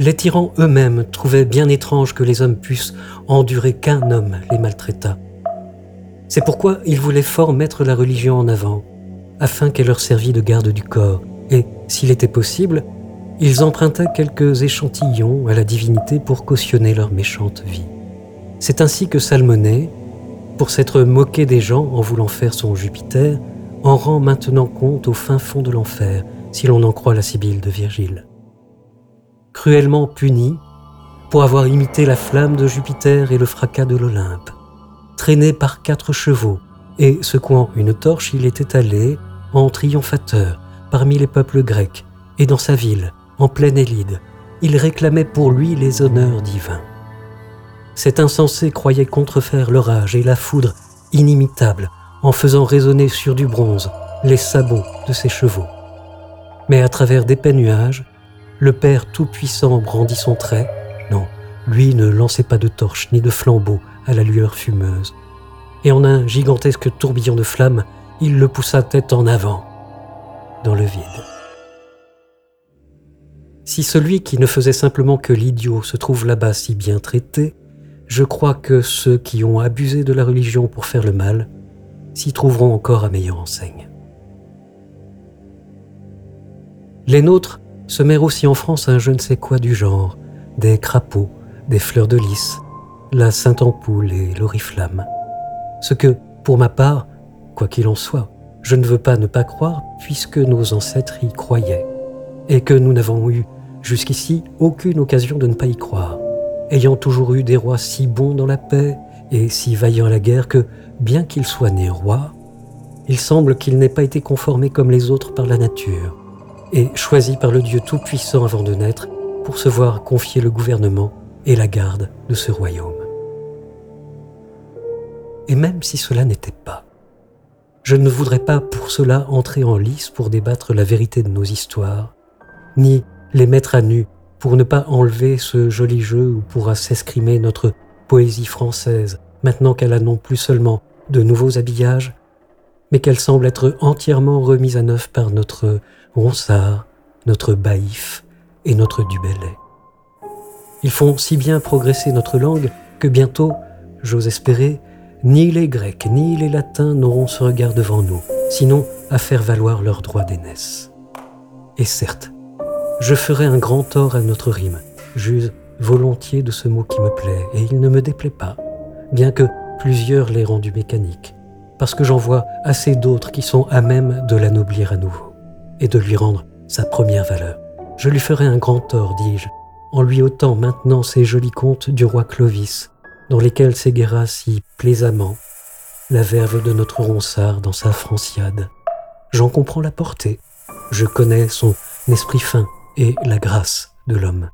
Les tyrans eux-mêmes trouvaient bien étrange que les hommes puissent endurer qu'un homme les maltraitât. C'est pourquoi ils voulaient fort mettre la religion en avant, afin qu'elle leur servît de garde du corps, et, s'il était possible, ils empruntaient quelques échantillons à la divinité pour cautionner leur méchante vie. C'est ainsi que Salmonée, pour s'être moqué des gens en voulant faire son Jupiter, en rend maintenant compte au fin fond de l'enfer, si l'on en croit la Sibylle de Virgile cruellement puni pour avoir imité la flamme de Jupiter et le fracas de l'Olympe. Traîné par quatre chevaux et secouant une torche, il était allé, en triomphateur, parmi les peuples grecs et dans sa ville, en pleine Élide. Il réclamait pour lui les honneurs divins. Cet insensé croyait contrefaire l'orage et la foudre inimitable en faisant résonner sur du bronze les sabots de ses chevaux. Mais à travers d'épais nuages, le Père Tout-Puissant brandit son trait. Non, lui ne lançait pas de torche ni de flambeau à la lueur fumeuse. Et en un gigantesque tourbillon de flammes, il le poussa tête en avant, dans le vide. Si celui qui ne faisait simplement que l'idiot se trouve là-bas si bien traité, je crois que ceux qui ont abusé de la religion pour faire le mal s'y trouveront encore à meilleure enseigne. Les nôtres semèrent aussi en France un je ne sais quoi du genre, des crapauds, des fleurs de lys, la Sainte-Ampoule et l'oriflamme. Ce que, pour ma part, quoi qu'il en soit, je ne veux pas ne pas croire puisque nos ancêtres y croyaient, et que nous n'avons eu jusqu'ici aucune occasion de ne pas y croire, ayant toujours eu des rois si bons dans la paix et si vaillants à la guerre que, bien qu'ils soient nés rois, il semble qu'ils n'aient pas été conformés comme les autres par la nature, et choisi par le Dieu Tout-Puissant avant de naître pour se voir confier le gouvernement et la garde de ce royaume. Et même si cela n'était pas, je ne voudrais pas pour cela entrer en lice pour débattre la vérité de nos histoires, ni les mettre à nu pour ne pas enlever ce joli jeu où pourra s'escrimer notre poésie française, maintenant qu'elle a non plus seulement de nouveaux habillages, mais qu'elle semble être entièrement remise à neuf par notre Ronsard, notre Baïf et notre Dubellay. Ils font si bien progresser notre langue que bientôt, j'ose espérer, ni les Grecs ni les Latins n'auront ce regard devant nous, sinon à faire valoir leurs droits d'aînesse. Et certes, je ferai un grand tort à notre rime, j'use volontiers de ce mot qui me plaît, et il ne me déplaît pas, bien que plusieurs l'aient rendu mécanique, parce que j'en vois assez d'autres qui sont à même de l'anoblir à nouveau et de lui rendre sa première valeur. Je lui ferai un grand tort, dis-je, en lui ôtant maintenant ces jolis contes du roi Clovis, dans lesquels s'éguera si plaisamment la verve de notre ronsard dans sa franciade. J'en comprends la portée, je connais son esprit fin et la grâce de l'homme.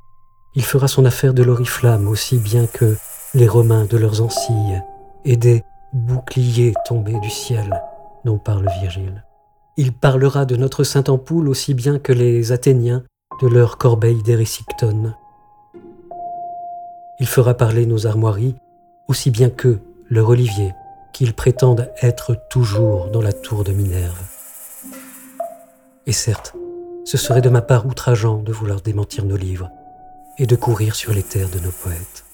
Il fera son affaire de l'oriflamme aussi bien que les Romains de leurs ancilles et des boucliers tombés du ciel dont parle Virgile. Il parlera de notre Sainte-Ampoule aussi bien que les Athéniens de leur corbeille d'Érésictone. Il fera parler nos armoiries aussi bien que leur olivier, qu'ils prétendent être toujours dans la tour de Minerve. Et certes, ce serait de ma part outrageant de vouloir démentir nos livres et de courir sur les terres de nos poètes.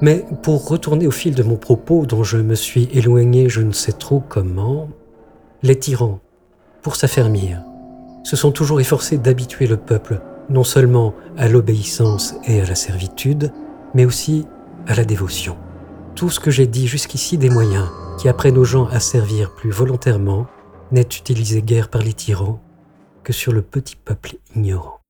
Mais pour retourner au fil de mon propos dont je me suis éloigné je ne sais trop comment, les tyrans, pour s'affermir, se sont toujours efforcés d'habituer le peuple non seulement à l'obéissance et à la servitude, mais aussi à la dévotion. Tout ce que j'ai dit jusqu'ici des moyens qui apprennent aux gens à servir plus volontairement n'est utilisé guère par les tyrans que sur le petit peuple ignorant.